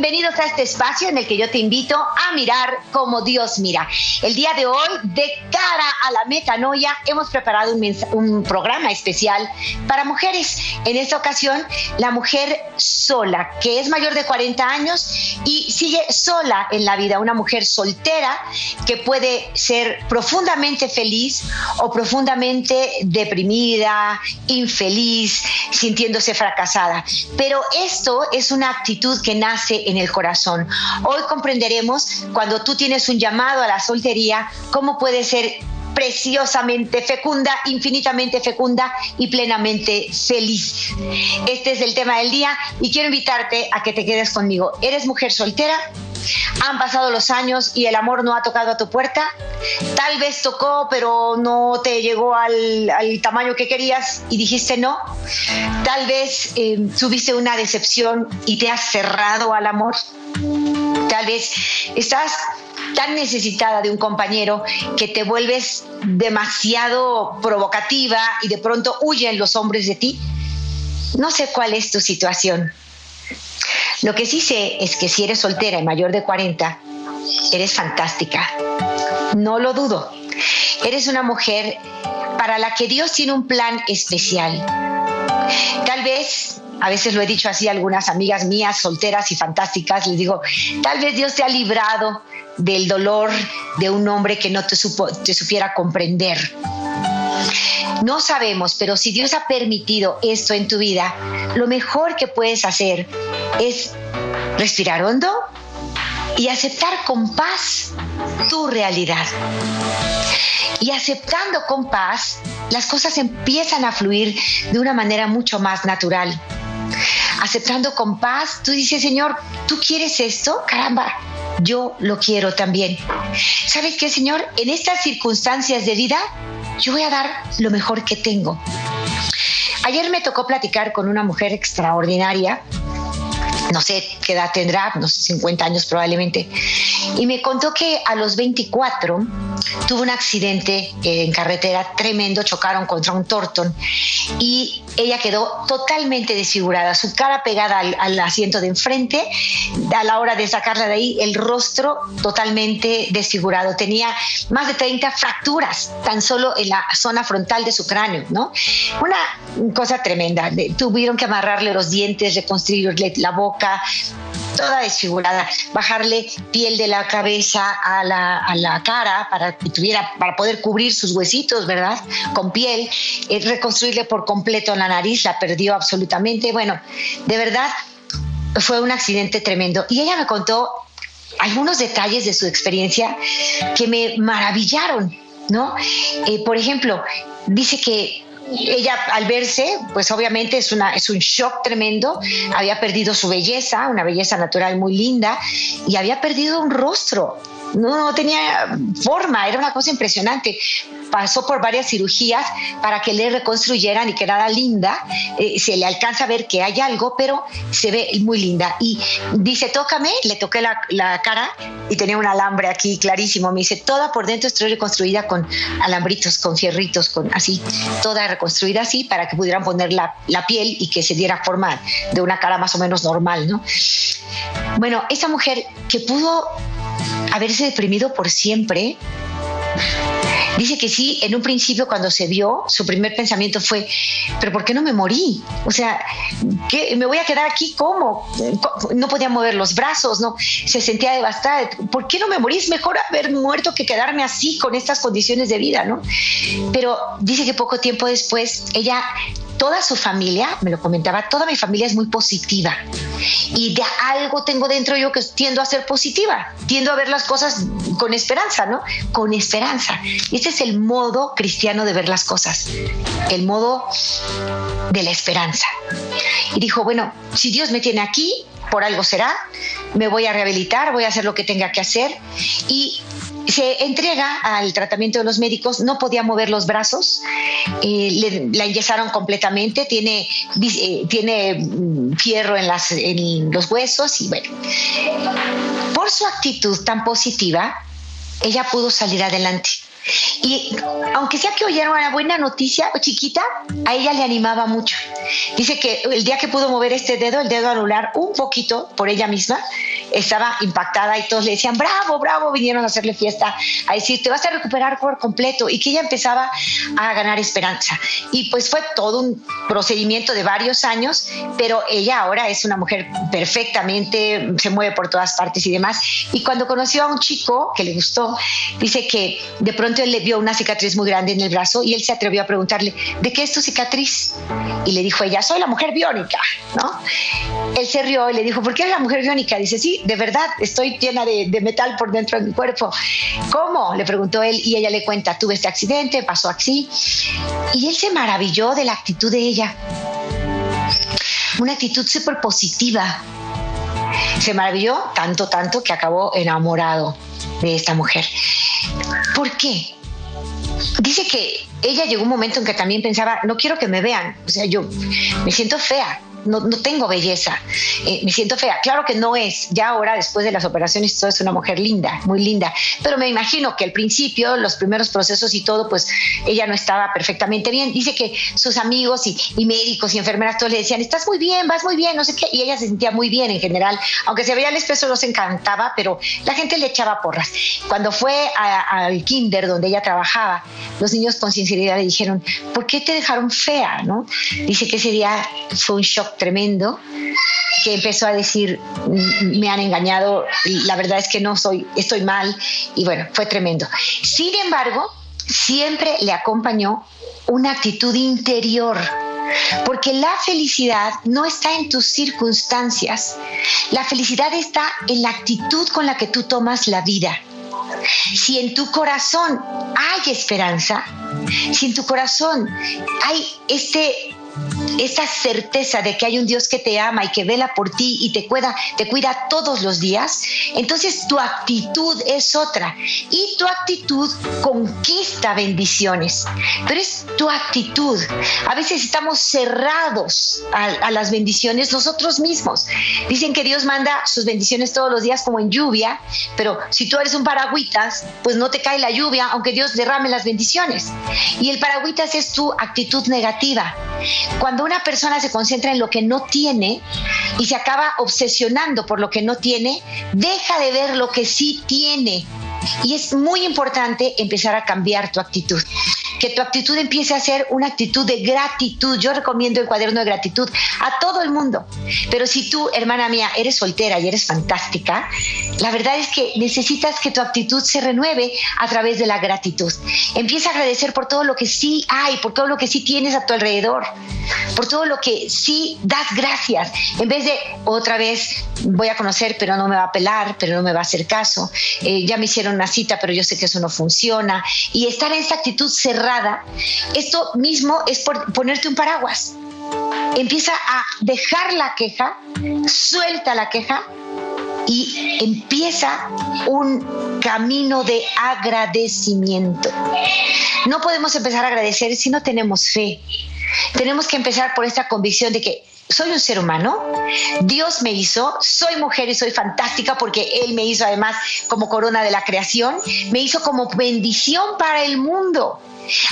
Bienvenidos a este espacio en el que yo te invito a mirar como Dios mira. El día de hoy, de cara a la metanoia, hemos preparado un, un programa especial para mujeres. En esta ocasión, la mujer sola, que es mayor de 40 años y sigue sola en la vida, una mujer soltera que puede ser profundamente feliz o profundamente deprimida, infeliz, sintiéndose fracasada. Pero esto es una actitud que nace en el corazón. Hoy comprenderemos cuando tú tienes un llamado a la soltería, cómo puede ser preciosamente fecunda, infinitamente fecunda y plenamente feliz. Este es el tema del día y quiero invitarte a que te quedes conmigo. ¿Eres mujer soltera? Han pasado los años y el amor no ha tocado a tu puerta. Tal vez tocó, pero no te llegó al, tamaño que querías y dijiste no. Tal vez eh, tuviste una decepción y te has cerrado al amor. Tal vez estás tan necesitada de un compañero que te vuelves demasiado provocativa y de pronto huyen los hombres de ti. No sé cuál es tu situación. Lo que sí sé es que si eres soltera y mayor de 40, eres fantástica. No lo dudo. Eres una mujer para la que Dios tiene un plan especial. Tal vez, a veces lo he dicho así a algunas amigas mías, solteras y fantásticas, les digo, tal vez Dios te ha librado del dolor de un hombre que no te, supo, te supiera comprender. No sabemos, pero si Dios ha permitido esto en tu vida, lo mejor que puedes hacer es respirar hondo y aceptar con paz tu realidad. Y aceptando con paz, las cosas empiezan a fluir de una manera mucho más natural. Aceptando con paz, tú dices, Señor, ¿tú quieres esto? Caramba, yo lo quiero también. ¿Sabes qué, Señor? En estas circunstancias de vida, yo voy a dar lo mejor que tengo. Ayer me tocó platicar con una mujer extraordinaria no sé qué edad tendrá, unos 50 años probablemente, y me contó que a los 24 tuvo un accidente en carretera tremendo, chocaron contra un tortón y ella quedó totalmente desfigurada, su cara pegada al, asiento de enfrente, a la hora de sacarla de ahí, el rostro totalmente desfigurado, tenía más de 30 fracturas tan solo en la zona frontal de su cráneo, ¿no? Una cosa tremenda, tuvieron que amarrarle los dientes, reconstruirle la boca, toda desfigurada, bajarle piel de la cabeza a la, cara para que tuviera, para poder cubrir sus huesitos, ¿verdad? Con piel, eh, reconstruirle por completo la nariz, la perdió absolutamente. Bueno, de verdad fue un accidente tremendo. Y ella me contó algunos detalles de su experiencia que me maravillaron, ¿no? Eh, por ejemplo, dice que ella al verse, pues obviamente es, una, es un shock tremendo, había perdido su belleza, una belleza natural muy linda, y había perdido un rostro, no, tenía forma, era una cosa impresionante. Pasó por varias cirugías para que le reconstruyeran y quedara linda. Eh, se le alcanza a ver que hay algo, pero se ve muy linda. Y dice, tócame, le toqué la, la cara y tenía un alambre aquí clarísimo. Me dice, toda por dentro estoy reconstruida con alambritos, con fierritos, con así, toda reconstruida así para que pudieran poner la, la piel y que se diera forma de una cara más o menos normal, ¿no? Bueno, esa mujer que pudo haberse deprimido por siempre. Dice que sí, en un principio cuando se vio, su primer pensamiento fue, pero ¿por qué no me morí? O sea, ¿qué, ¿me voy a quedar aquí? ¿Cómo? No podía mover los brazos, ¿no? Se sentía devastada. ¿Por qué no me morí? Es mejor haber muerto que quedarme así con estas condiciones de vida, ¿no? Pero dice que poco tiempo después ella toda su familia, me lo comentaba, toda mi familia es muy positiva y de algo tengo dentro yo que tiendo a ser positiva, tiendo a ver las cosas con esperanza, ¿no? Con esperanza. Ese es el modo cristiano de ver las cosas, el modo de la esperanza. Y dijo, bueno, si Dios me tiene aquí, por algo será, me voy a rehabilitar, voy a hacer lo que tenga que hacer. Y se entrega al tratamiento de los médicos, no podía mover los brazos, eh, la enyesaron completamente, tiene, eh, tiene mm, fierro en, las, en los huesos y bueno, por su actitud tan positiva, ella pudo salir adelante. Y aunque sea que oyera una buena noticia chiquita, a ella le animaba mucho. Dice que el día que pudo mover este dedo, el dedo anular, un poquito por ella misma, estaba impactada y todos le decían, bravo, bravo, vinieron a hacerle fiesta, a decir, te vas a recuperar por completo. Y que ella empezaba a ganar esperanza. Y pues fue todo un procedimiento de varios años, pero ella ahora es una mujer perfectamente, se mueve por todas partes y demás. Y cuando conoció a un chico que le gustó, dice que de pronto él le vio una cicatriz muy grande en el brazo y él se atrevió a preguntarle, ¿de qué es tu cicatriz? Y le dijo ella, soy la mujer biónica, ¿no? Él se rió y le dijo, ¿por qué eres la mujer biónica? Dice, sí, de verdad, estoy llena de, de metal por dentro de mi cuerpo. ¿Cómo? Le preguntó él y ella le cuenta, tuve este accidente, pasó así. Y él se maravilló de la actitud de ella. Una actitud súper positiva. Se maravilló tanto, tanto que acabó enamorado de esta mujer. ¿Por qué? Dice que ella llegó un momento en que también pensaba, no quiero que me vean, o sea, yo me siento fea, no, tengo belleza, eh, me siento fea. Claro que no es, ya ahora después de las operaciones es una mujer linda, muy linda, pero me imagino que al principio, los primeros procesos y todo, pues ella no estaba perfectamente bien. Dice que sus amigos y, médicos y enfermeras todos le decían, estás muy bien, vas muy bien, no sé qué, y ella se sentía muy bien en general, aunque se veía el espejo, los encantaba, pero la gente le echaba porras. Cuando fue al kinder donde ella trabajaba, los niños con sinceridad le dijeron, ¿por qué te dejaron fea? ¿no? Dice que ese día fue un shock tremendo que empezó a decir mm, me han engañado la verdad es que no soy estoy mal y bueno fue tremendo. Sin embargo siempre le acompañó una actitud interior porque la felicidad no está en tus circunstancias la felicidad está en la actitud con la que tú tomas la vida. Si en tu corazón hay esperanza, si en tu corazón hay este esa certeza de que hay un Dios que te ama y que vela por ti y te cuida, te cuida todos los días, entonces tu actitud es otra y tu actitud conquista bendiciones, pero es tu actitud. A veces estamos cerrados a, a las bendiciones nosotros mismos. Dicen que Dios manda sus bendiciones todos los días como en lluvia, pero si tú eres un paragüitas, pues no te cae la lluvia aunque Dios derrame las bendiciones. Y el paragüitas es tu actitud negativa. Cuando una persona se concentra en lo que no tiene y se acaba obsesionando por lo que no tiene, deja de ver lo que sí tiene. Y es muy importante empezar a cambiar tu actitud que tu actitud empiece a ser una actitud de gratitud. Yo recomiendo el cuaderno de gratitud a todo el mundo. Pero si tú, hermana mía, eres soltera y eres fantástica, la verdad es que necesitas que tu actitud se renueve a través de la gratitud. Empieza a agradecer por todo lo que sí hay, por todo lo que sí tienes a tu alrededor, por todo lo que sí das gracias. En vez de otra vez voy a conocer, pero no me va a pelar, pero no me va a hacer caso. Eh, ya me hicieron una cita, pero yo sé que eso no funciona. Y estar en esa actitud cerrada esto mismo es por ponerte un paraguas. Empieza a dejar la queja, suelta la queja y empieza un camino de agradecimiento. No podemos empezar a agradecer si no tenemos fe. Tenemos que empezar por esta convicción de que soy un ser humano, Dios me hizo, soy mujer y soy fantástica porque Él me hizo además como corona de la creación, me hizo como bendición para el mundo.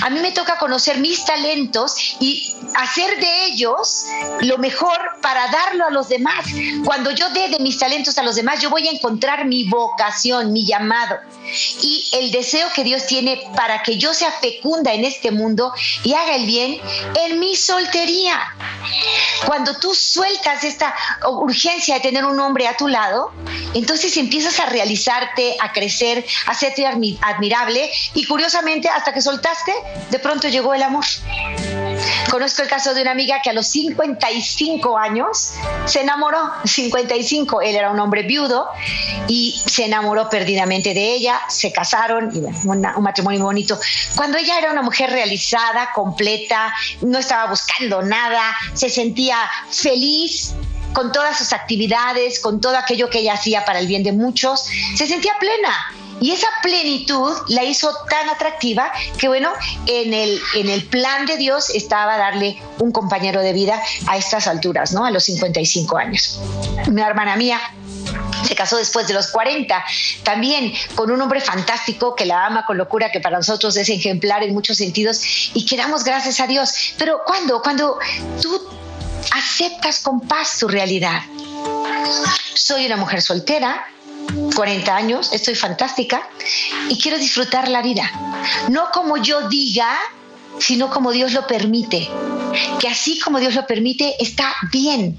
A mí me toca conocer mis talentos y hacer de ellos lo mejor para darlo a los demás. Cuando yo dé de mis talentos a los demás, yo voy a encontrar mi vocación, mi llamado y el deseo que Dios tiene para que yo sea fecunda en este mundo y haga el bien en mi soltería. Cuando tú sueltas esta urgencia de tener un hombre a tu lado, entonces empiezas a realizarte, a crecer, a hacerte admirable y curiosamente hasta que soltaste, de pronto llegó el amor. Conozco el caso de una amiga que a los 55 años se enamoró, 55, él era un hombre viudo y se enamoró perdidamente de ella, se casaron y bueno, un matrimonio bonito. Cuando ella era una mujer realizada, completa, no estaba buscando nada, se sentía feliz, con todas sus actividades, con todo aquello que ella hacía para el bien de muchos, se sentía plena. Y esa plenitud la hizo tan atractiva que, bueno, en el, en el plan de Dios estaba darle un compañero de vida a estas alturas, ¿no? A los 55 años. Una hermana mía se casó después de los 40, también con un hombre fantástico que la ama con locura, que para nosotros es ejemplar en muchos sentidos y que damos gracias a Dios. Pero ¿cuándo? Cuando tú aceptas con paz tu realidad. Soy una mujer soltera, 40 años, estoy fantástica y quiero disfrutar la vida. No como yo diga, sino como Dios lo permite. Que así como Dios lo permite, está bien.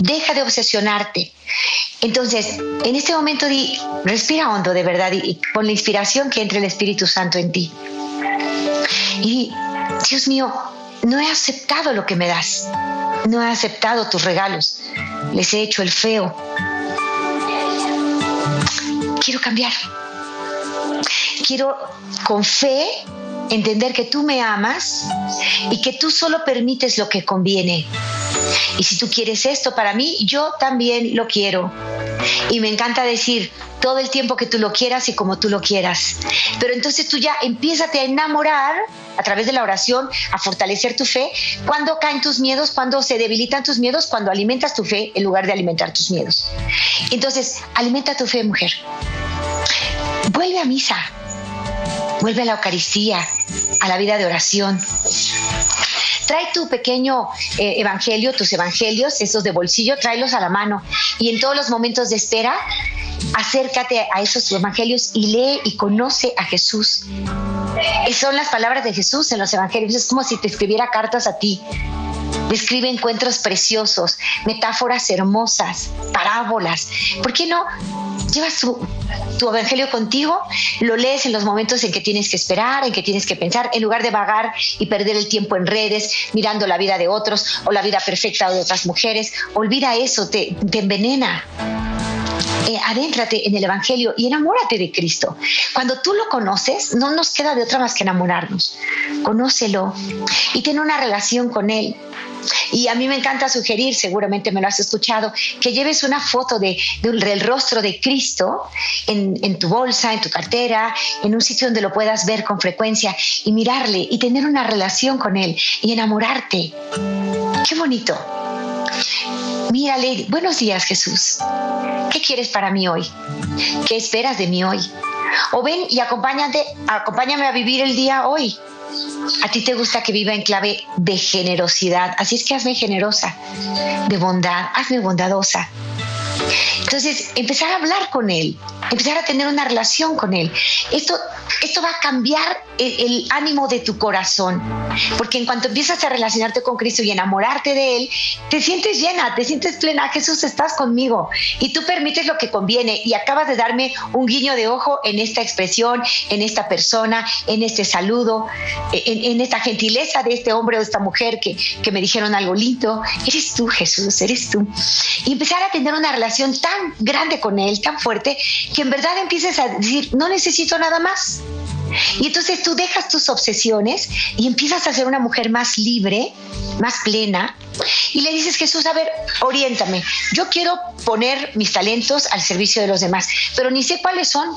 Deja de obsesionarte. Entonces, en este momento di, respira hondo de verdad y, con la inspiración que entre el Espíritu Santo en ti. Y, Dios mío, no he aceptado lo que me das. No he aceptado tus regalos. Les he hecho el feo. Quiero cambiar. Quiero con fe entender que tú me amas y que tú solo permites lo que conviene. Y si tú quieres esto para mí, yo también lo quiero. Y me encanta decir todo el tiempo que tú lo quieras y como tú lo quieras. Pero entonces tú ya empiezas a enamorar a través de la oración, a fortalecer tu fe. Cuando caen tus miedos, cuando se debilitan tus miedos, cuando alimentas tu fe en lugar de alimentar tus miedos. Entonces, alimenta tu fe, mujer. Vuelve a misa. Vuelve a la Eucaristía, a la vida de oración. Trae tu pequeño eh, evangelio, tus evangelios, esos de bolsillo, tráelos a la mano. Y en todos los momentos de espera, acércate a esos evangelios y lee y conoce a Jesús. Son las palabras de Jesús en los evangelios. Es como si te escribiera cartas a ti. Describe encuentros preciosos, metáforas hermosas, parábolas. ¿Por qué no llevas tu, tu, evangelio contigo? Lo lees en los momentos en que tienes que esperar, en que tienes que pensar, en lugar de vagar y perder el tiempo en redes, mirando la vida de otros o la vida perfecta de otras mujeres. Olvida eso, te, te envenena. Eh, adéntrate en el Evangelio y enamórate de Cristo. Cuando tú lo conoces, no nos queda de otra más que enamorarnos. Conócelo y ten una relación con Él. Y a mí me encanta sugerir, seguramente me lo has escuchado, que lleves una foto de, del rostro de Cristo en, en, tu bolsa, en tu cartera, en un sitio donde lo puedas ver con frecuencia y mirarle y tener una relación con Él y enamorarte. Qué bonito. Mírale, buenos días Jesús. ¿Qué quieres para mí hoy? ¿Qué esperas de mí hoy? O ven y acompáñate, acompáñame a vivir el día hoy. A ti te gusta que viva en clave de generosidad, así es que hazme generosa, de bondad, hazme bondadosa. Entonces, empezar a hablar con él, empezar a tener una relación con él. Esto, esto va a cambiar el, ánimo de tu corazón, porque en cuanto empiezas a relacionarte con Cristo y enamorarte de Él, te sientes llena, te sientes plena, Jesús, estás conmigo y tú permites lo que conviene y acabas de darme un guiño de ojo en esta expresión, en esta persona, en este saludo, en, esta gentileza de este hombre o esta mujer que, que me dijeron algo lindo. Eres tú, Jesús, eres tú. Y empezar a tener una relación tan grande con Él, tan fuerte, que en verdad empieces a decir, no necesito nada más. Y entonces tú dejas tus obsesiones y empiezas a ser una mujer más libre, más plena. Y le dices, Jesús, a ver, oriéntame. Yo quiero poner mis talentos al servicio de los demás, pero ni sé cuáles son.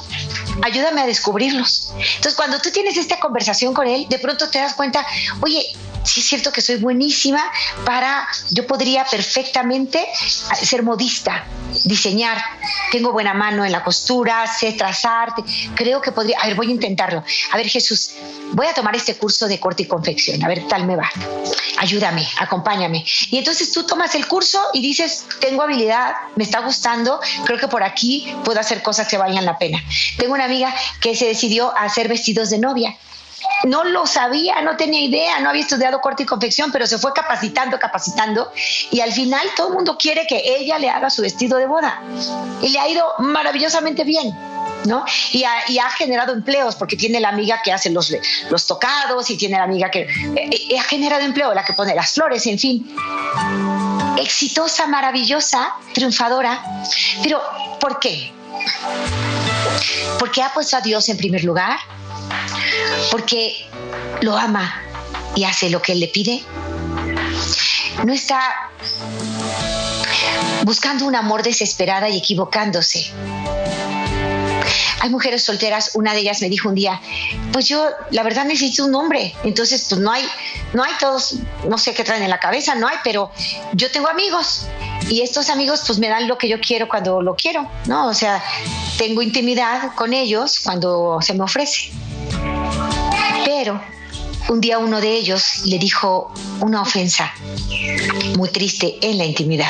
Ayúdame a descubrirlos. Entonces, cuando tú tienes esta conversación con él, de pronto te das cuenta, oye, sí es cierto que soy buenísima para, yo podría perfectamente ser modista, diseñar, tengo buena mano en la costura, sé trazar, creo que podría, a ver, voy a intentarlo. A ver, Jesús, voy a tomar este curso de corte y confección, a ver, tal me va. Ayúdame, acompáñame. Y entonces tú tomas el curso y dices, tengo habilidad, me está gustando, creo que por aquí puedo hacer cosas que valgan la pena. Tengo una amiga que se decidió a hacer vestidos de novia no lo sabía, no tenía idea, no había estudiado corte y confección, pero se fue capacitando, capacitando y al final todo el mundo quiere que ella le haga su vestido de boda y le ha ido maravillosamente bien. ¿no? Y ha, generado empleos porque tiene la amiga que hace los, los tocados y tiene la amiga que eh, eh, ha generado empleo, la que pone las flores, en fin. Exitosa, maravillosa, triunfadora. Pero, ¿por qué? Porque ha puesto a Dios en primer lugar, porque lo ama y hace lo que Él le pide. No está buscando un amor desesperada y equivocándose hay mujeres solteras, una de ellas me dijo un día, pues yo la verdad necesito un hombre, entonces pues no hay, no hay todos, no sé qué traen en la cabeza, no hay, pero yo tengo amigos y estos amigos pues me dan lo que yo quiero cuando lo quiero, ¿no? O sea, tengo intimidad con ellos cuando se me ofrece. Pero un día uno de ellos le dijo una ofensa muy triste en la intimidad.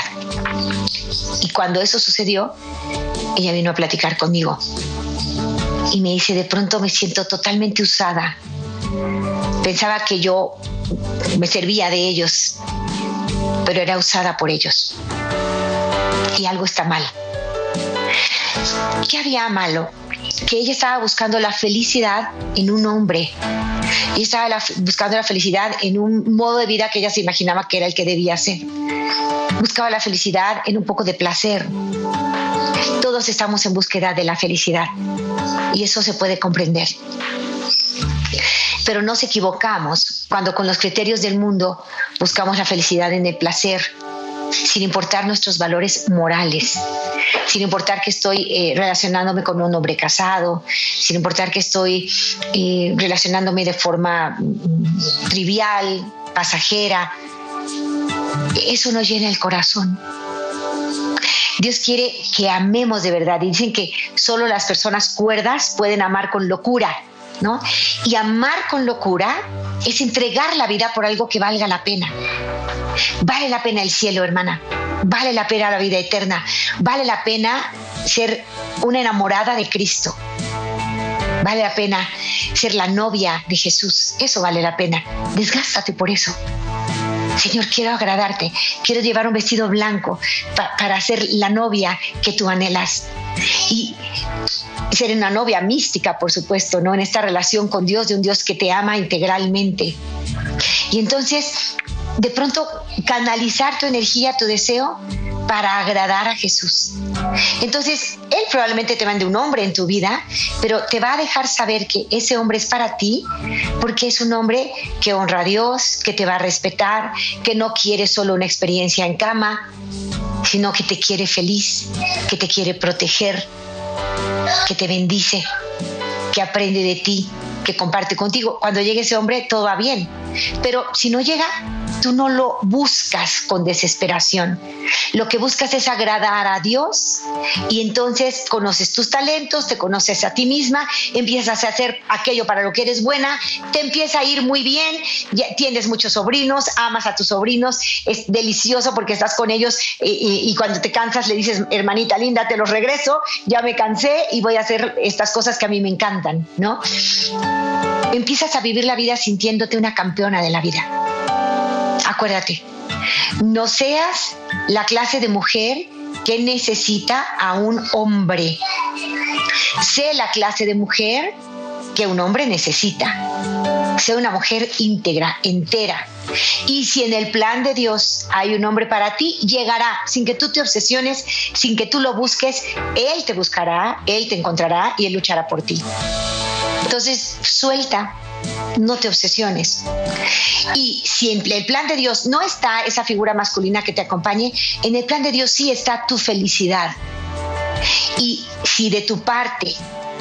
Y cuando eso sucedió, ella vino a platicar conmigo y me dice, de pronto me siento totalmente usada. Pensaba que yo me servía de ellos, pero era usada por ellos. Y algo está mal. ¿Qué había malo? Que ella estaba buscando la felicidad en un hombre. Ella estaba buscando la felicidad en un modo de vida que ella se imaginaba que era el que debía ser. Buscaba la felicidad en un poco de placer. Todos estamos en búsqueda de la felicidad y eso se puede comprender. Pero nos equivocamos cuando con los criterios del mundo buscamos la felicidad en el placer, sin importar nuestros valores morales, sin importar que estoy eh, relacionándome con un hombre casado, sin importar que estoy eh, relacionándome de forma mm, trivial, pasajera. Eso nos llena el corazón. Dios quiere que amemos de verdad. dicen que solo las personas cuerdas pueden amar con locura, ¿no? Y amar con locura es entregar la vida por algo que valga la pena. Vale la pena el cielo, hermana. Vale la pena la vida eterna. Vale la pena ser una enamorada de Cristo. Vale la pena ser la novia de Jesús. Eso vale la pena. Desgástate por eso. Señor, quiero agradarte, quiero llevar un vestido blanco para ser la novia que tú anhelas. Y ser una novia mística, por supuesto, ¿no? En esta relación con Dios, de un Dios que te ama integralmente. Y entonces, de pronto, canalizar tu energía, tu deseo para agradar a Jesús. Entonces, Él probablemente te mande un hombre en tu vida, pero te va a dejar saber que ese hombre es para ti, porque es un hombre que honra a Dios, que te va a respetar, que no quiere solo una experiencia en cama, sino que te quiere feliz, que te quiere proteger, que te bendice, que aprende de ti, que comparte contigo. Cuando llegue ese hombre, todo va bien. Pero si no llega, tú no lo buscas con desesperación. Lo que buscas es agradar a Dios y entonces conoces tus talentos, te conoces a ti misma, empiezas a hacer aquello para lo que eres buena, te empieza a ir muy bien, ya tienes muchos sobrinos, amas a tus sobrinos, es delicioso porque estás con ellos y, y cuando te cansas le dices, hermanita linda, te los regreso, ya me cansé y voy a hacer estas cosas que a mí me encantan, ¿no? Empiezas a vivir la vida sintiéndote una campeona de la vida acuérdate, no seas la clase de mujer que necesita a un hombre. Sé la clase de mujer que un hombre necesita. Sé una mujer íntegra, entera. Y si en el plan de Dios hay un hombre para ti, llegará sin que tú te obsesiones, sin que tú lo busques. Él te buscará, Él te encontrará y Él luchará por ti. Entonces, suelta, no te obsesiones. Y si en el plan de Dios no está esa figura masculina que te acompañe, en el plan de Dios sí está tu felicidad. Y si de tu parte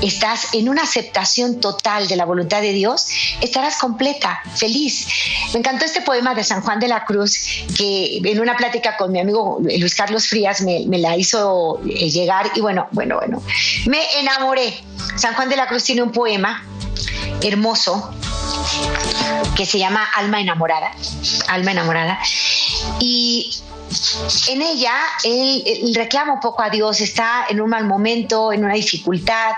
estás en una aceptación total de la voluntad de Dios, estarás completa, feliz. Me encantó este poema de San Juan de la Cruz, que en una plática con mi amigo Luis Carlos Frías me, me la hizo eh, llegar y bueno, bueno, bueno, me enamoré. San Juan de la Cruz tiene un poema hermoso que se llama Alma enamorada, Alma enamorada. Y en ella él, reclama un poco a Dios, está en un mal momento, en una dificultad,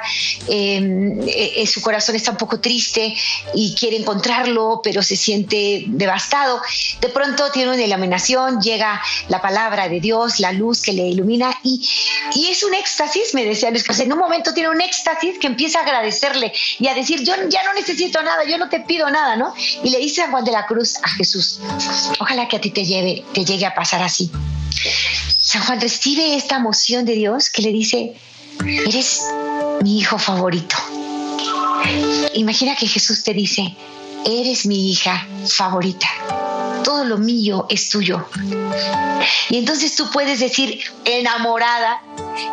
em, eh, su corazón está un poco triste y quiere encontrarlo, pero se siente devastado. De pronto tiene una iluminación, llega la palabra de Dios, la luz que le ilumina y, y es un éxtasis, me decía Luis, en un momento tiene un éxtasis que empieza a agradecerle y a decir, yo ya no necesito nada, yo no te pido nada, ¿no? Y le dice a Juan de la Cruz, a Jesús, ojalá que a ti te, lleve, te llegue a pasar así. San Juan recibe esta emoción de Dios que le dice, eres mi hijo favorito. Imagina que Jesús te dice, eres mi hija favorita. Todo lo mío es tuyo. Y entonces tú puedes decir, enamorada,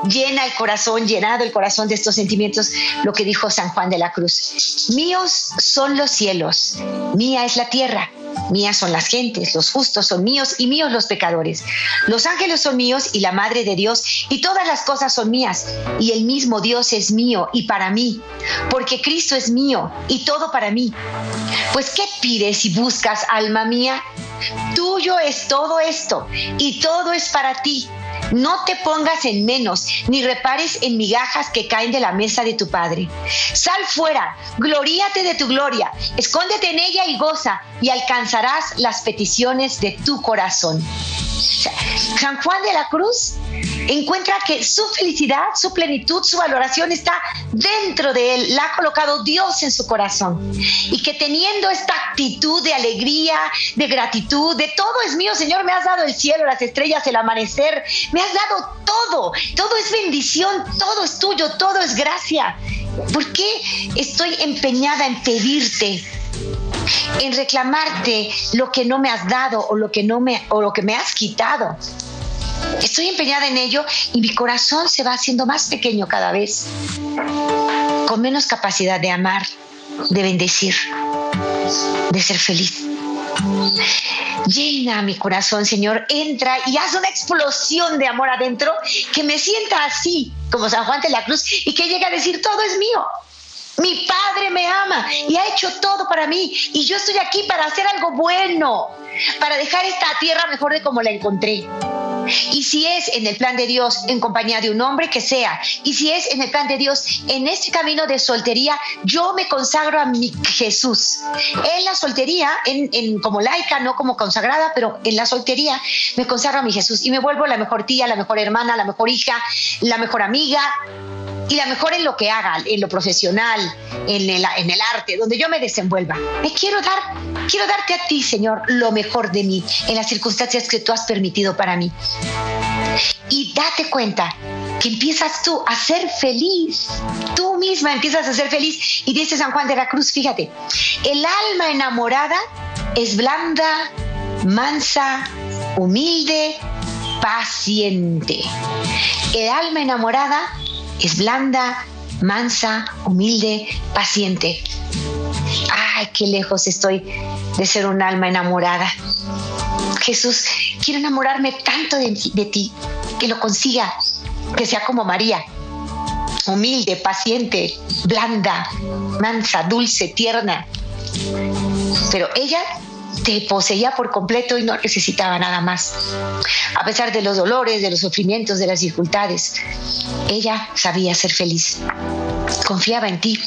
llena el corazón, llenado el corazón de estos sentimientos, lo que dijo San Juan de la Cruz. Míos son los cielos, mía es la tierra. Mías son las gentes, los justos son míos y míos los pecadores. Los ángeles son míos y la Madre de Dios y todas las cosas son mías y el mismo Dios es mío y para mí, porque Cristo es mío y todo para mí. Pues ¿qué pides y buscas, alma mía? Tuyo es todo esto y todo es para ti no te pongas en menos, ni repares en migajas que caen de la mesa de tu Padre. Sal fuera, gloríate de tu gloria, escóndete en ella y goza, y alcanzarás las peticiones de tu corazón. San Juan de la Cruz encuentra que su felicidad, su plenitud, su valoración está dentro de él, la ha colocado Dios en su corazón. Y que teniendo esta actitud de alegría, de gratitud, de todo es mío, Señor, me has dado el cielo, las estrellas, el amanecer, me has dado todo, todo es bendición, todo es tuyo, todo es gracia. ¿Por qué estoy empeñada en pedirte? En reclamarte lo que no me has dado o lo que no me o lo que me has quitado. Estoy empeñada en ello y mi corazón se va haciendo más pequeño cada vez, con menos capacidad de amar, de bendecir, de ser feliz. Llena mi corazón, Señor, entra y haz una explosión de amor adentro que me sienta así, como San Juan de la Cruz, y que llegue a decir, todo es mío, mi Padre me ama y ha hecho todo para mí y yo estoy aquí para hacer algo bueno, para dejar esta tierra mejor de como la encontré. Y si es en el plan de Dios en compañía de un hombre que sea, y si es en el plan de Dios en este camino de soltería, yo me consagro a mi Jesús. En la soltería, en, como laica, no como consagrada, pero en la soltería me consagro a mi Jesús y me vuelvo la mejor tía, la mejor hermana, la mejor hija, la mejor amiga, y la mejor en lo que haga, en lo profesional, en el, arte, donde yo me desenvuelva. Me quiero dar, quiero darte a ti, Señor, lo mejor de mí, en las circunstancias que tú has permitido para mí. Y date cuenta que empiezas tú a ser feliz. Tú misma empiezas a ser feliz. Y dice San Juan de la Cruz, fíjate, el alma enamorada es blanda, mansa, humilde, paciente. El alma enamorada es blanda, mansa, humilde, paciente. Ay, qué lejos estoy de ser un alma enamorada. Jesús, quiero enamorarme tanto de, ti que lo consiga, que sea como María, humilde, paciente, blanda, mansa, dulce, tierna. Pero ella te poseía por completo y no necesitaba nada más. A pesar de los dolores, de los sufrimientos, de las dificultades, ella sabía ser feliz. Confiaba en ti.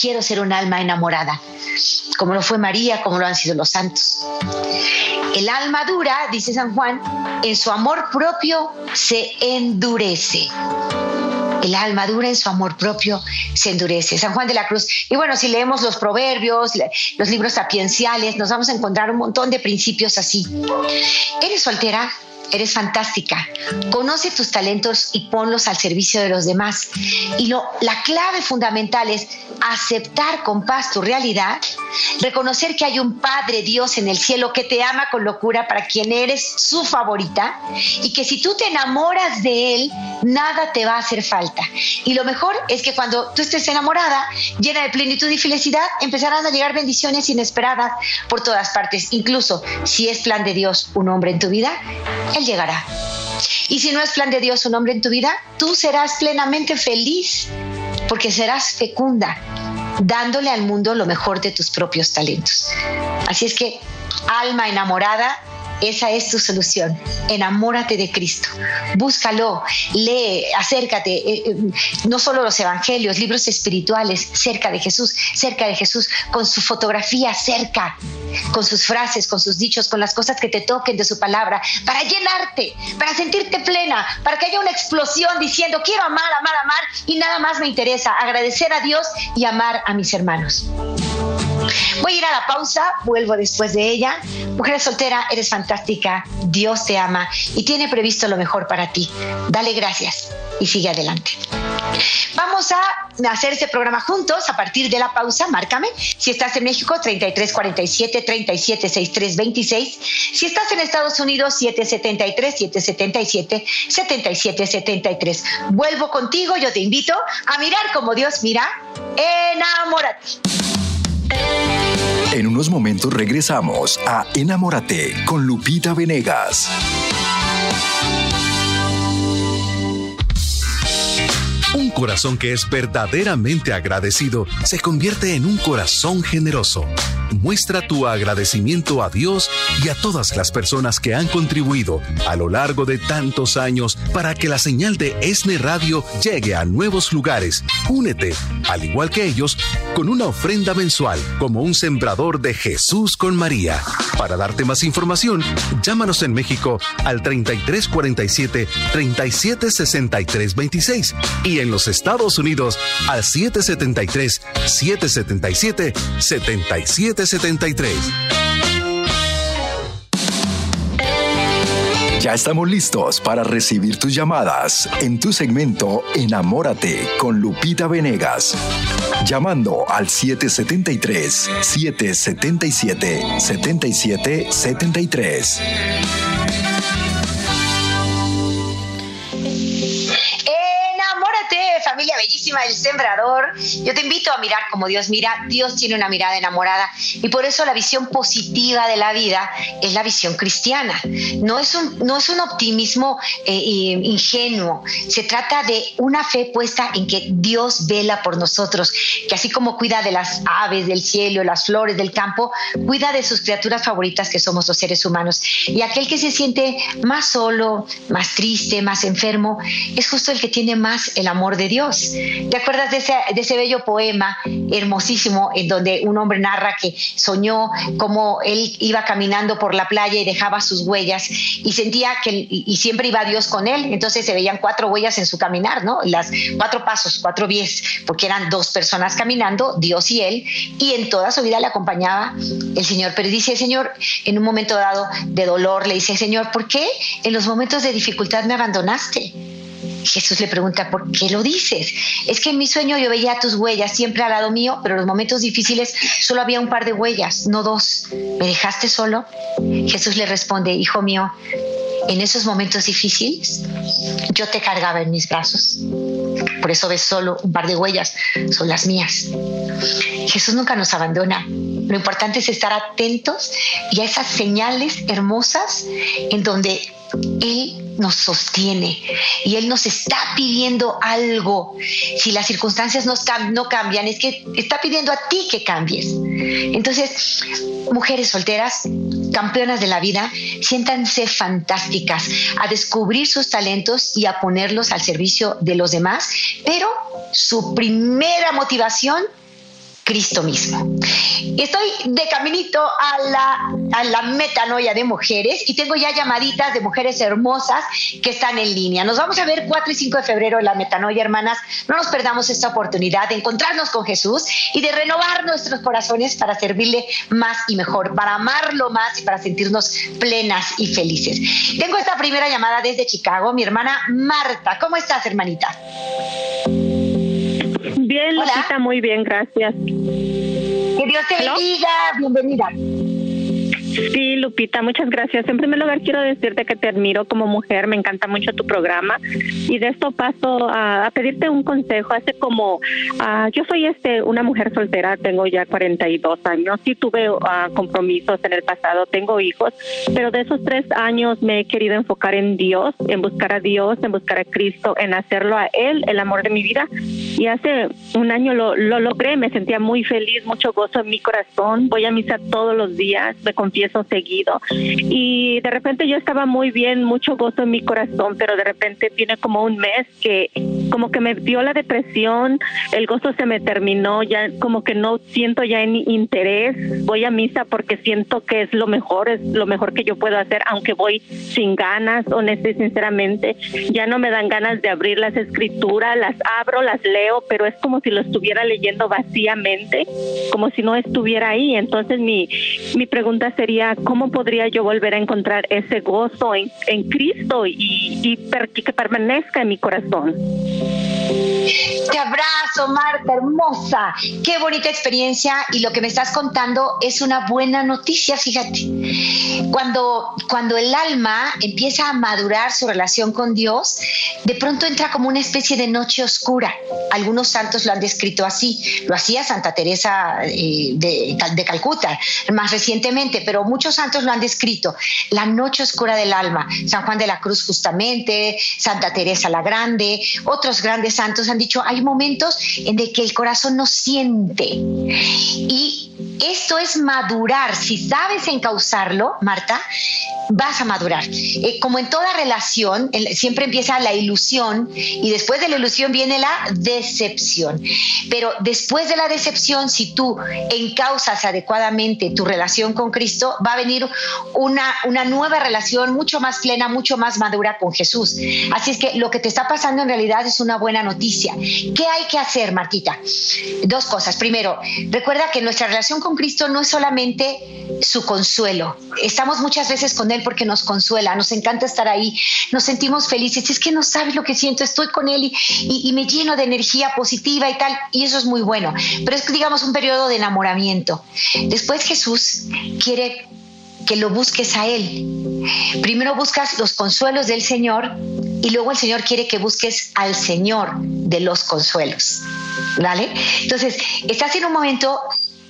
Quiero ser un alma enamorada, como lo fue María, como lo han sido los santos. El alma dura, dice San Juan, en su amor propio se endurece el alma dura en su amor propio se endurece. San Juan de la Cruz. Y bueno, si leemos los proverbios, los libros sapienciales, nos vamos a encontrar un montón de principios así. ¿Eres soltera? Eres fantástica. Conoce tus talentos y ponlos al servicio de los demás. Y lo, la clave fundamental es aceptar con paz tu realidad, reconocer que hay un Padre Dios en el cielo que te ama con locura para quien eres su favorita y que si tú te enamoras de Él, nada te va a hacer falta. Y lo mejor es que cuando tú estés enamorada, llena de plenitud y felicidad, empezarán a llegar bendiciones inesperadas por todas partes. Incluso si es plan de Dios un hombre en tu vida, Llegará. Y si no es plan de Dios un hombre en tu vida, tú serás plenamente feliz porque serás fecunda, dándole al mundo lo mejor de tus propios talentos. Así es que, alma enamorada, esa es tu solución. Enamórate de Cristo. Búscalo, lee, acércate. Eh, eh, no solo los evangelios, libros espirituales cerca de Jesús, cerca de Jesús, con su fotografía cerca, con sus frases, con sus dichos, con las cosas que te toquen de su palabra, para llenarte, para sentirte plena, para que haya una explosión diciendo, quiero amar, amar, amar, y nada más me interesa agradecer a Dios y amar a mis hermanos. Voy a ir a la pausa, vuelvo después de ella. Mujer soltera, eres fantástica, Dios te ama y tiene previsto lo mejor para ti. Dale gracias y sigue adelante. Vamos a hacer este programa juntos a partir de la pausa. Márcame. Si estás en México, 3347 3763 26. Si estás en Estados Unidos, 773 777 7773. Vuelvo contigo. Yo te invito a mirar como Dios mira. Enamórate. En unos momentos regresamos a Enamórate con Lupita Venegas. Un corazón que es verdaderamente agradecido se convierte en un corazón generoso. Muestra tu agradecimiento a Dios y a todas las personas que han contribuido a lo largo de tantos años para que la señal de ESNE Radio llegue a nuevos lugares. Únete, al igual que ellos, con una ofrenda mensual como un sembrador de Jesús con María. Para darte más información, llámanos en México al 3347 376326 y en los Estados Unidos al 773 777 7773. Ya estamos listos para recibir tus llamadas en tu segmento Enamórate con Lupita Venegas. Llamando al 773-777-7773. Bellísima del Sembrador. Yo te invito a mirar como Dios mira. Dios tiene una mirada enamorada y por eso la visión positiva de la vida es la visión cristiana. No es un, no es un optimismo eh, ingenuo. Se trata de una fe puesta en que Dios vela por nosotros, que así como cuida de las aves del cielo, las flores del campo, cuida de sus criaturas favoritas que somos los seres humanos. Y aquel que se siente más solo, más triste, más enfermo, es justo el que tiene más el amor de Dios ¿Te acuerdas de ese, bello poema hermosísimo en donde un hombre narra que soñó como él iba caminando por la playa y dejaba sus huellas y sentía que y, siempre iba Dios con él? Entonces se veían cuatro huellas en su caminar, ¿no? Las cuatro pasos, cuatro pies, porque eran dos personas caminando, Dios y él, y en toda su vida le acompañaba el Señor. Pero dice el Señor, en un momento dado de dolor, le dice, Señor, ¿por qué en los momentos de dificultad me abandonaste? Jesús le pregunta, ¿por qué lo dices? Es que en mi sueño yo veía tus huellas siempre al lado mío, pero en los momentos difíciles solo había un par de huellas, no dos. ¿Me dejaste solo? Jesús le responde, hijo mío, en esos momentos difíciles yo te cargaba en mis brazos. Por eso ves solo un par de huellas, son las mías. Jesús nunca nos abandona. Lo importante es estar atentos y a esas señales hermosas en donde Él nos sostiene y Él nos está pidiendo algo. Si las circunstancias no, cambian, es que está pidiendo a ti que cambies. Entonces, mujeres solteras, campeonas de la vida, siéntanse fantásticas a descubrir sus talentos y a ponerlos al servicio de los demás, pero su primera motivación Cristo mismo. Estoy de caminito a la, a la metanoia de mujeres y tengo ya llamaditas de mujeres hermosas que están en línea. Nos vamos a ver 4 y 5 de febrero en la metanoia, hermanas. No nos perdamos esta oportunidad de encontrarnos con Jesús y de renovar nuestros corazones para servirle más y mejor, para amarlo más y para sentirnos plenas y felices. Tengo esta primera llamada desde Chicago, mi hermana Marta. ¿Cómo estás, hermanita? Bien, Lupita, muy bien, gracias. Que Dios te bendiga, bienvenida. Sí, Lupita, muchas gracias. En primer lugar, quiero decirte que te admiro como mujer, me encanta mucho tu programa y de esto paso a, pedirte un consejo. Hace como, uh, yo soy este una mujer soltera, tengo ya 42 años, sí tuve ah, compromisos en el pasado, tengo hijos, pero de esos tres años me he querido enfocar en Dios, en buscar a Dios, en buscar a Cristo, en hacerlo a Él, el amor de mi vida, y hace un año lo, lo logré, me sentía muy feliz, mucho gozo en mi corazón, voy a misa todos los días, me confieso seguido y de repente yo estaba muy bien, mucho gozo en mi corazón, pero de repente tiene como un mes que como que me dio la depresión, el gozo se me terminó, ya como que no siento ya en interés, voy a misa porque siento que es lo mejor, es lo mejor que yo puedo hacer, aunque voy sin ganas, honesta y sinceramente, ya no me dan ganas de abrir las escrituras, las abro, las leo, pero es como si lo estuviera leyendo vacíamente, como si no estuviera ahí. Entonces mi, mi pregunta sería, ¿cómo podría yo volver a encontrar ese gozo en, Cristo y que permanezca en mi corazón? Te abrazo, Marta, hermosa. Qué bonita experiencia y lo que me estás contando es una buena noticia, fíjate. Cuando, cuando el alma empieza a madurar su relación con Dios, de pronto entra como una especie de noche oscura. Algunos santos lo han descrito así. Lo hacía Santa Teresa eh, de, de Calcuta más recientemente, pero muchos santos lo han descrito. La noche oscura del alma. San Juan de la Cruz justamente, Santa Teresa la Grande, otros grandes santos han dicho, hay momentos en el que el corazón no siente. Y esto es madurar. Si sabes encauzarlo, Marta, vas a madurar. Eh, como en toda relación, siempre empieza la ilusión y después de la ilusión viene la decepción. Pero después de la decepción, si tú encauzas adecuadamente tu relación con Cristo, va a venir una, una nueva relación mucho más plena, mucho más madura con Jesús. Así es que lo que te está pasando en realidad es una buena noticia. ¿Qué hay que hacer, Martita? Dos cosas. Primero, recuerda que nuestra relación con Cristo no es solamente su consuelo. Estamos muchas veces con Él porque nos consuela, nos encanta estar ahí, nos sentimos felices. Es que no sabes lo que siento, estoy con Él y, me lleno de energía positiva y tal, y eso es muy bueno. Pero es, digamos, un periodo de enamoramiento. Después Jesús quiere que lo busques a Él. Primero buscas los consuelos del Señor y luego el Señor quiere que busques al Señor de los consuelos. ¿Vale? Entonces, estás en un momento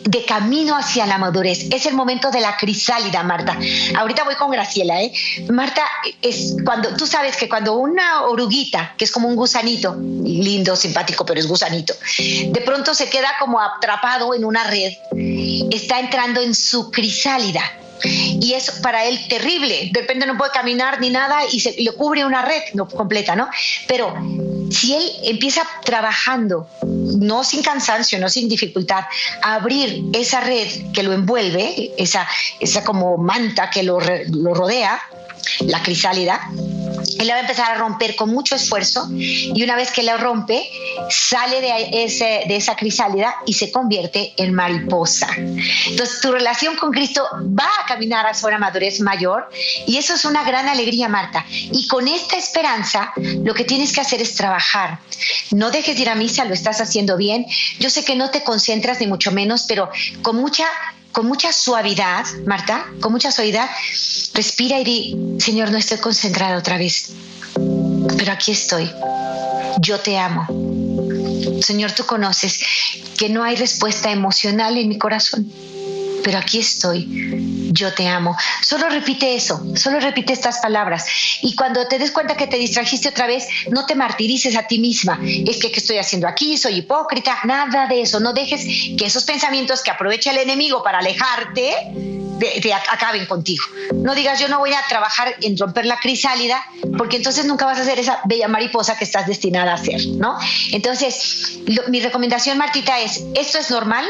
de camino hacia la madurez. Es el momento de la crisálida, Marta. Ahorita voy con Graciela, ¿eh? Marta, es cuando tú sabes que cuando una oruguita, que es como un gusanito, lindo, simpático, pero es gusanito, de pronto se queda como atrapado en una red, está entrando en su crisálida y es para él terrible. De repente no puede caminar ni nada y se le cubre una red no, completa, ¿no? Pero si él empieza trabajando, no sin cansancio, no sin dificultad, a abrir esa red que lo envuelve, esa, esa como manta que lo, lo rodea, la crisálida, él la va a empezar a romper con mucho esfuerzo y una vez que la rompe, sale de, esa crisálida y se convierte en mariposa. Entonces, tu relación con Cristo va a caminar hacia una madurez mayor y eso es una gran alegría, Marta. Y con esta esperanza, lo que tienes que hacer es trabajar. No dejes de ir a misa, lo estás haciendo bien. Yo sé que no te concentras ni mucho menos, pero con mucha con mucha suavidad, Marta, con mucha suavidad, respira y di, Señor, no estoy concentrada otra vez, pero aquí estoy. Yo te amo. Señor, tú conoces que no hay respuesta emocional en mi corazón pero aquí estoy, yo te amo. Solo repite eso, solo repite estas palabras. Y cuando te des cuenta que te distrajiste otra vez, no te martirices a ti misma. Es que, ¿qué estoy haciendo aquí? Soy hipócrita. Nada de eso. No dejes que esos pensamientos que aprovecha el enemigo para alejarte, te, acaben contigo. No digas, yo no voy a trabajar en romper la crisálida, porque entonces nunca vas a ser esa bella mariposa que estás destinada a ser, ¿no? Entonces, mi recomendación, Martita, es, esto es normal,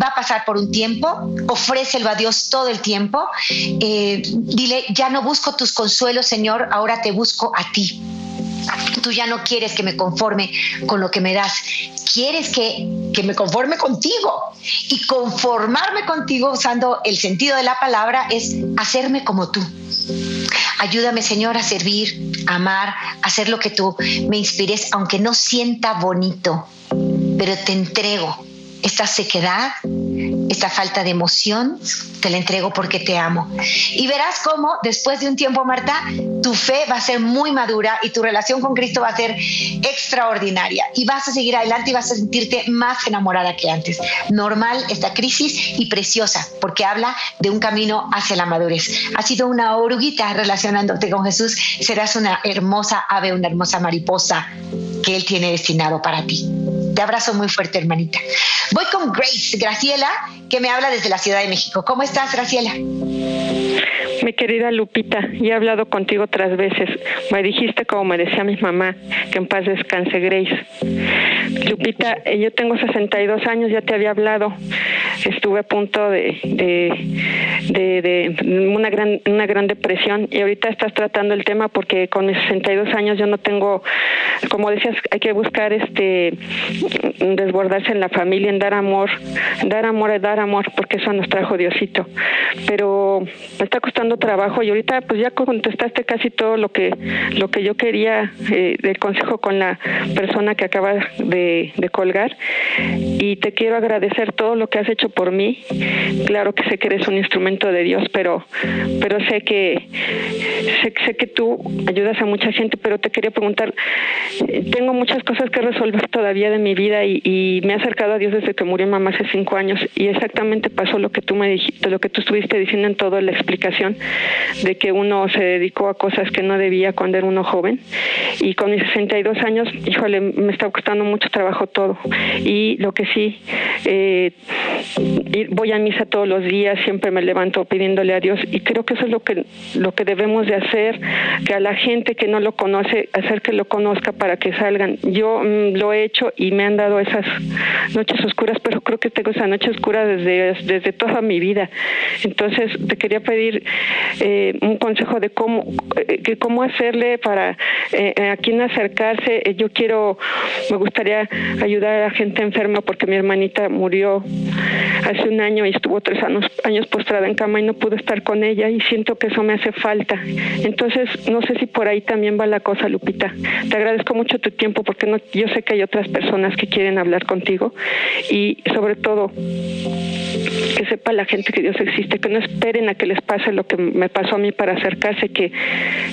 va a pasar por un tiempo, ofrécelo a Dios todo el tiempo, eh, dile, ya no busco tus consuelos, Señor, ahora te busco a ti. Tú ya no quieres que me conforme con lo que me das, quieres que, que me conforme contigo. Y conformarme contigo, usando el sentido de la palabra, es hacerme como tú. Ayúdame, Señor, a servir, a amar, a hacer lo que tú me inspires, aunque no sienta bonito, pero te entrego esta sequedad, esta falta de emoción, te la entrego porque te amo. Y verás cómo después de un tiempo, Marta, tu fe va a ser muy madura y tu relación con Cristo va a ser extraordinaria. Y vas a seguir adelante y vas a sentirte más enamorada que antes. Normal esta crisis y preciosa porque habla de un camino hacia la madurez. Ha sido una oruguita relacionándote con Jesús. Serás una hermosa ave, una hermosa mariposa que Él tiene destinado para ti. Te abrazo muy fuerte, hermanita. Voy con Grace, Graciela, que me habla desde la Ciudad de México. ¿Cómo estás, Graciela? Mi querida Lupita, ya he hablado contigo otras veces. Me dijiste, como me decía mi mamá, que en paz descanse Grace. Lupita, eh, yo tengo 62 años, ya te había hablado. Estuve a punto de, de, de, una, gran, una gran depresión y ahorita estás tratando el tema porque con mis 62 años yo no tengo, como decías, hay que buscar este desbordarse en la familia, en dar amor, dar amor, dar amor, porque eso nos trajo Diosito. Pero me está costando trabajo y ahorita pues ya contestaste casi todo lo que lo que yo quería eh, del consejo con la persona que acaba de, de, colgar y te quiero agradecer todo lo que has hecho por mí claro que sé que eres un instrumento de Dios pero pero sé que sé, sé que tú ayudas a mucha gente pero te quería preguntar tengo muchas cosas que resolver todavía de mi vida y, y me he acercado a Dios desde que murió mamá hace cinco años y exactamente pasó lo que tú me dijiste lo que tú estuviste diciendo en toda la explicación de que uno se dedicó a cosas que no debía cuando era uno joven. Y con mis 62 años, híjole, me está costando mucho trabajo todo. Y lo que sí, eh, voy a misa todos los días, siempre me levanto pidiéndole a Dios y creo que eso es lo que, lo que debemos de hacer, que a la gente que no lo conoce, hacer que lo conozca para que salgan. Yo mm, lo he hecho y me han dado esas noches oscuras, pero creo que tengo esa noche oscura desde, desde toda mi vida. Entonces, te quería pedir eh, un consejo de cómo, eh, cómo hacerle para eh, a quién acercarse. yo quiero, me gustaría ayudar a la gente enferma porque mi hermanita murió hace un año y estuvo tres años, años postrada en cama y no pude estar con ella y siento que eso me hace falta. Entonces, no sé si por ahí también va la cosa, Lupita. Te agradezco mucho tu tiempo porque no, yo sé que hay otras personas que quieren hablar contigo y sobre todo que sepa la gente que Dios existe, que no esperen a que les pase lo que me pasó a mí para acercarse, que,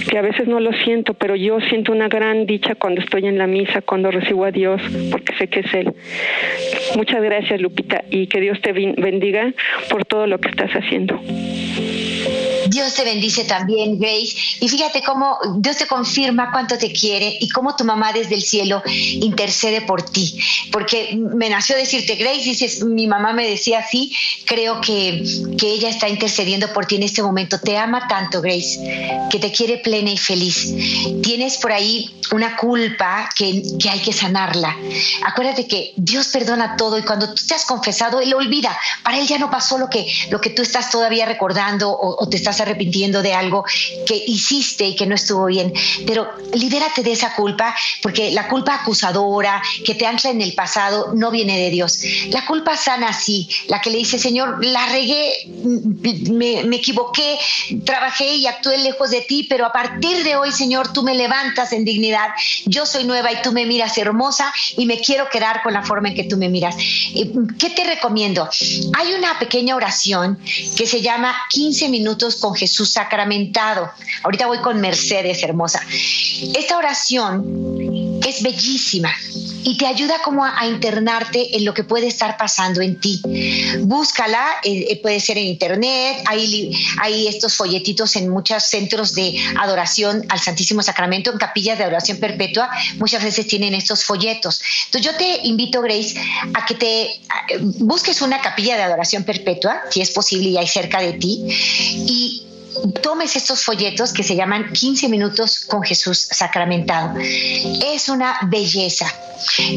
que a veces no lo siento, pero yo siento una gran dicha cuando estoy en la misa, cuando recibo a Dios, porque sé que es Él. Muchas gracias, Lupita, y que Dios te bendiga por todo lo que estás haciendo. Dios te bendice también, Grace. Y fíjate cómo Dios te confirma cuánto te quiere y cómo tu mamá desde el cielo intercede por ti. Porque me nació decirte, Grace, dices, mi mamá me decía así, creo que, que ella está intercediendo por ti en este momento. Te ama tanto, Grace, que te quiere plena y feliz. Tienes por ahí una culpa que, que hay que sanarla. Acuérdate que Dios perdona todo y cuando tú te has confesado, Él olvida. Para Él ya no pasó lo que, lo que tú estás todavía recordando o, o te estás arrepintiendo de algo que hiciste y que no estuvo bien. Pero libérate de esa culpa, porque la culpa acusadora que te ancla en el pasado no viene de Dios. La culpa sana sí, la que le dice, Señor, la regué, me, me equivoqué, trabajé y actué lejos de ti, pero a partir de hoy, Señor, tú me levantas en dignidad. Yo soy nueva y tú me miras hermosa y me quiero quedar con la forma en que tú me miras. ¿Qué te recomiendo? Hay una pequeña oración que se llama 15 minutos con Jesús sacramentado. Ahorita voy con Mercedes, hermosa. Esta oración es bellísima y te ayuda como a, internarte en lo que puede estar pasando en ti. Búscala, eh, eh, puede ser en internet, hay, hay estos folletitos en muchos centros de adoración al Santísimo Sacramento, en capillas de adoración perpetua, muchas veces tienen estos folletos. Entonces yo te invito, Grace, a que te busques una capilla de adoración perpetua, si es posible y hay cerca de ti, y tomes estos folletos que se llaman 15 minutos con Jesús sacramentado. Es una belleza.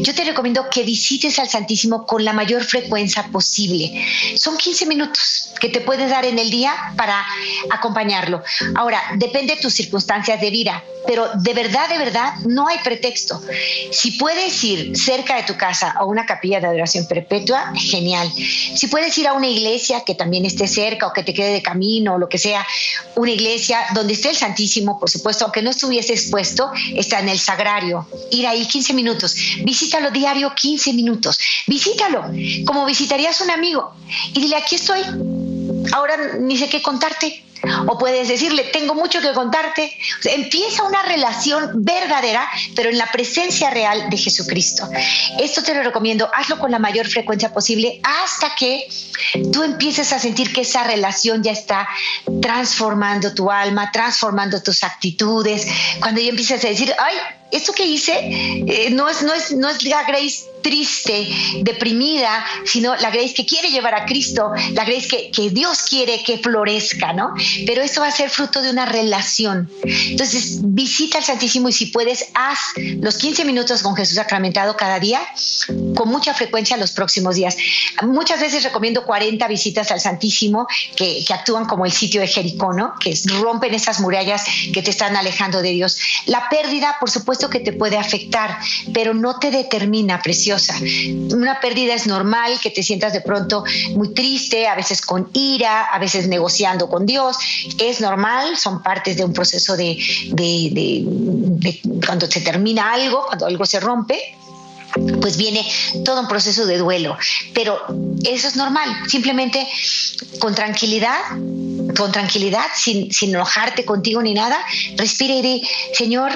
Yo te recomiendo que visites al Santísimo con la mayor frecuencia posible. Son 15 minutos que te puedes dar en el día para acompañarlo. Ahora, depende de tus circunstancias de vida, pero de verdad, de verdad, no hay pretexto. Si puedes ir cerca de tu casa a una capilla de adoración perpetua, genial. Si puedes ir a una iglesia que también esté cerca o que te quede de camino o lo que sea, una iglesia donde esté el Santísimo, por supuesto, aunque no estuviese expuesto, está en el sagrario. Ir ahí 15 minutos. Visítalo diario 15 minutos. Visítalo como visitarías a un amigo y dile, aquí estoy. Ahora ni sé qué contarte o puedes decirle, tengo mucho que contarte. empieza una relación verdadera, pero en la presencia real de Jesucristo. Esto te lo recomiendo, hazlo con la mayor frecuencia posible hasta que tú empieces a sentir que esa relación ya está transformando tu alma, transformando tus actitudes. Cuando ya empieces a decir, ay, esto que hice eh, no, es, no, es, no es la Grace triste, deprimida, sino la Grace que quiere llevar a Cristo, la Grace que, que, Dios quiere que florezca, ¿no? Pero eso va a ser fruto de una relación. Entonces, visita al Santísimo y si puedes, haz los 15 minutos con Jesús sacramentado cada día, con mucha frecuencia los próximos días. Muchas veces recomiendo 40 visitas al Santísimo que, que actúan como el sitio de Jericó, ¿no? Que rompen esas murallas que te están alejando de Dios. La pérdida, por supuesto que te puede afectar, pero no te determina, precioso una pérdida es normal que te sientas de pronto muy triste, a veces con ira, a veces negociando con Dios. Es normal, son partes de un proceso de, cuando se termina algo, cuando algo se rompe, pues viene todo un proceso de duelo. Pero eso es normal, simplemente con tranquilidad, con tranquilidad, sin, sin enojarte contigo ni nada, respira y di, Señor,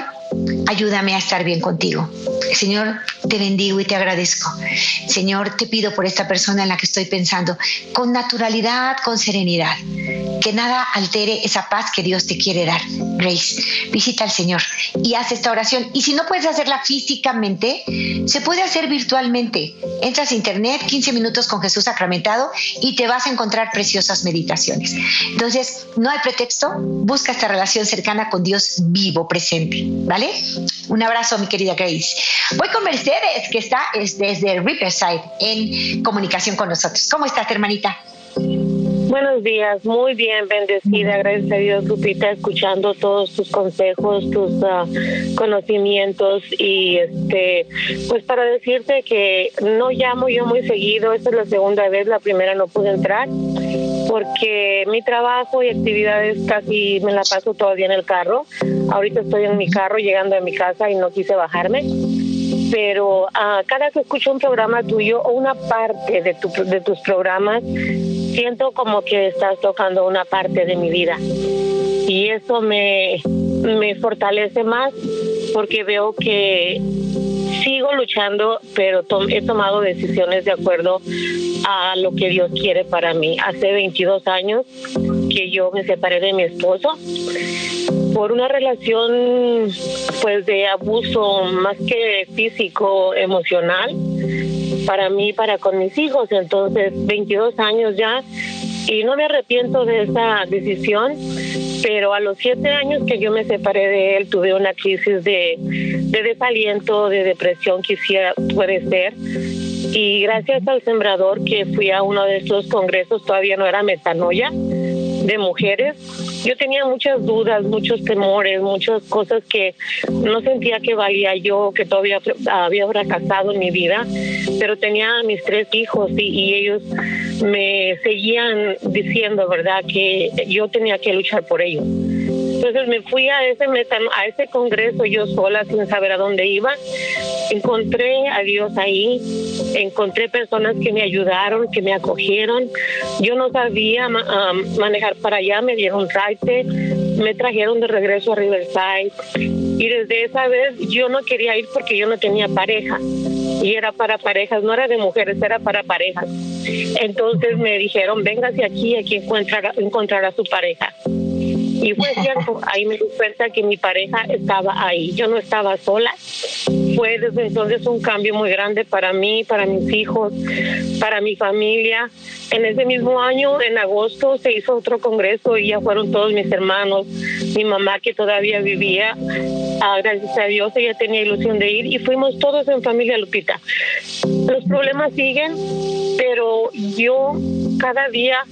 ayúdame a estar bien contigo. Señor, te bendigo y te agradezco. Señor, te pido por esta persona en la que estoy pensando, con naturalidad, con serenidad, que nada altere esa paz que Dios te quiere dar. Grace, visita al Señor y haz esta oración. Y si no puedes hacerla físicamente, se puede hacer virtualmente. Entras a internet, 15 minutos con Jesús sacramentado y te vas a encontrar preciosas meditaciones. Entonces, no hay pretexto, busca esta relación cercana con Dios vivo, presente. ¿Vale? Un abrazo, mi querida Grace. Voy con Mercedes, que está desde Riverside en comunicación con nosotros. ¿Cómo estás, hermanita? Buenos días, muy bien, bendecida, gracias a Dios, Lupita, escuchando todos tus consejos, tus ah, conocimientos y este, pues para decirte que no llamo yo muy seguido, esta es la segunda vez, la primera no pude entrar porque mi trabajo y actividades casi me la paso todavía en el carro. Ahorita estoy en mi carro llegando a mi casa y no quise bajarme pero uh, cada que escucho un programa tuyo o una parte de, tu, de tus programas, siento como que estás tocando una parte de mi vida. Y eso me, me fortalece más porque veo que sigo luchando, pero he tomado decisiones de acuerdo a lo que Dios quiere para mí. Hace 22 años que yo me separé de mi esposo por una relación pues de abuso más que físico, emocional para mí, para con mis hijos. Entonces, 22 años ya y no me arrepiento de esa decisión, pero a los siete años que yo me separé de él tuve una crisis de, de desaliento, de depresión, quisiera, puede ser. Y gracias al sembrador que fui a uno de estos congresos, todavía no era metanoia, de mujeres, yo tenía muchas dudas, muchos temores, muchas cosas que no sentía que valía yo, que todavía había fracasado en mi vida, pero tenía mis tres hijos y, y ellos me seguían diciendo, ¿verdad?, que yo tenía que luchar por ellos. Entonces me fui a ese a ese congreso yo sola sin saber a dónde iba. Encontré a Dios ahí, encontré personas que me ayudaron, que me acogieron. Yo no sabía manejar para allá, me dieron raite, me trajeron de regreso a Riverside y desde esa vez yo no quería ir porque yo no tenía pareja y era para parejas, no era de mujeres, era para parejas. Entonces me dijeron, véngase aquí, aquí encontrará, encontrará su pareja. Y fue cierto, ahí me di cuenta que mi pareja estaba ahí, yo no estaba sola. Fue desde entonces un cambio muy grande para mí, para mis hijos, para mi familia. En ese mismo año, en agosto, se hizo otro congreso y ya fueron todos mis hermanos, mi mamá que todavía vivía. Ah, gracias a Dios, ella tenía ilusión de ir y fuimos todos en familia Lupita. Los problemas siguen, pero yo cada día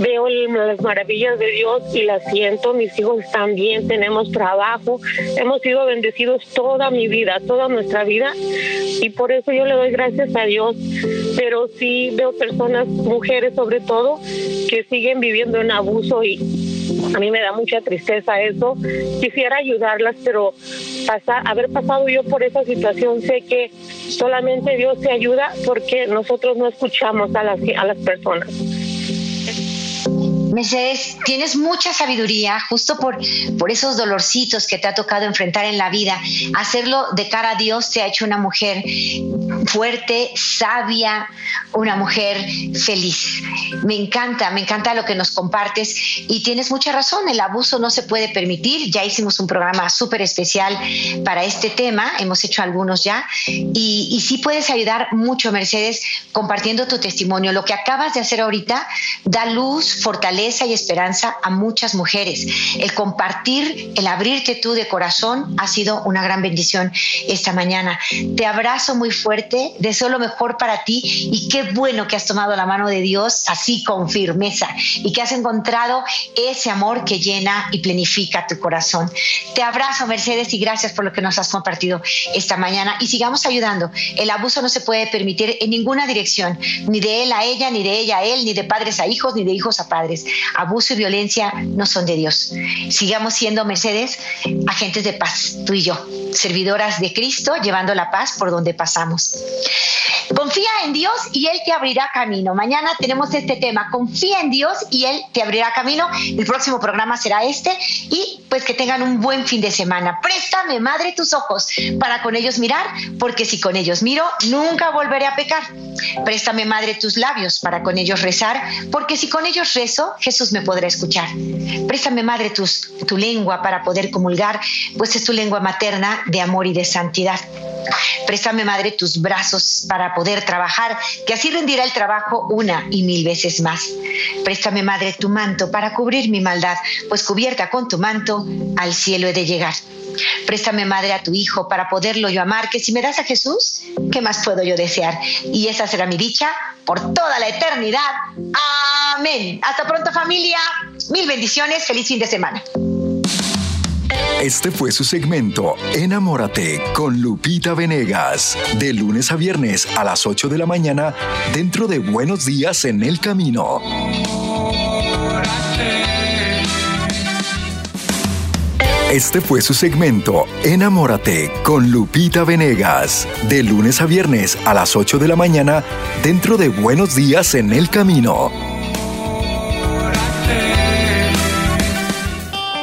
veo las maravillas de Dios y las siento. Mis hijos también tenemos trabajo. Hemos sido bendecidos toda mi vida, toda nuestra vida. Y por eso yo le doy gracias a Dios. Pero sí veo personas, mujeres sobre todo, que siguen viviendo en abuso y a mí me da mucha tristeza eso. Quisiera ayudarlas, pero haber pasado yo por esa situación, sé que solamente Dios te ayuda porque nosotros no escuchamos a las, a las personas. Mercedes, tienes mucha sabiduría justo por, por esos dolorcitos que te ha tocado enfrentar en la vida. Hacerlo de cara a Dios te ha hecho una mujer fuerte, sabia, una mujer feliz. Me encanta, me encanta lo que nos compartes y tienes mucha razón, el abuso no se puede permitir. Ya hicimos un programa súper especial para este tema, hemos hecho algunos ya y, y sí puedes ayudar mucho, Mercedes, compartiendo tu testimonio. Lo que acabas de hacer ahorita da luz, fortaleza y esperanza a muchas mujeres. El compartir, el abrirte tú de corazón ha sido una gran bendición esta mañana. Te abrazo muy fuerte, deseo lo mejor para ti y qué bueno que has tomado la mano de Dios así con firmeza y que has encontrado ese amor que llena y planifica tu corazón. Te abrazo, Mercedes, y gracias por lo que nos has compartido esta mañana y sigamos ayudando. El abuso no se puede permitir en ninguna dirección, ni de él a ella, ni de ella a él, ni de padres a hijos, ni de hijos a padres. Abuso y violencia no son de Dios. Sigamos siendo, Mercedes, agentes de paz, tú y yo, servidoras de Cristo, llevando la paz por donde pasamos. Confía en Dios y Él te abrirá camino. Mañana tenemos este tema. Confía en Dios y Él te abrirá camino. El próximo programa será este. Y pues que tengan un buen fin de semana. Préstame, Madre, tus ojos para con ellos mirar, porque si con ellos miro, nunca volveré a pecar. Préstame, Madre, tus labios para con ellos rezar, porque si con ellos rezo, Jesús me podrá escuchar. Préstame, Madre, tu lengua para poder comulgar, pues es tu lengua materna de amor y de santidad. Préstame, Madre, tus brazos para poder trabajar, que así rendirá el trabajo una y mil veces más. Préstame, Madre, tu manto para cubrir mi maldad, pues cubierta con tu manto, al cielo he de llegar. Préstame, Madre, a tu Hijo para poderlo yo amar, que si me das a Jesús, ¿qué más puedo yo desear? Y esa será mi dicha por toda la eternidad. Amén. Hasta pronto, familia. Mil bendiciones. Feliz fin de semana. Este fue su segmento Enamórate con Lupita Venegas, de lunes a viernes a las 8 de la mañana dentro de Buenos Días en el Camino. Este fue su segmento Enamórate con Lupita Venegas, de lunes a viernes a las 8 de la mañana dentro de Buenos Días en el Camino.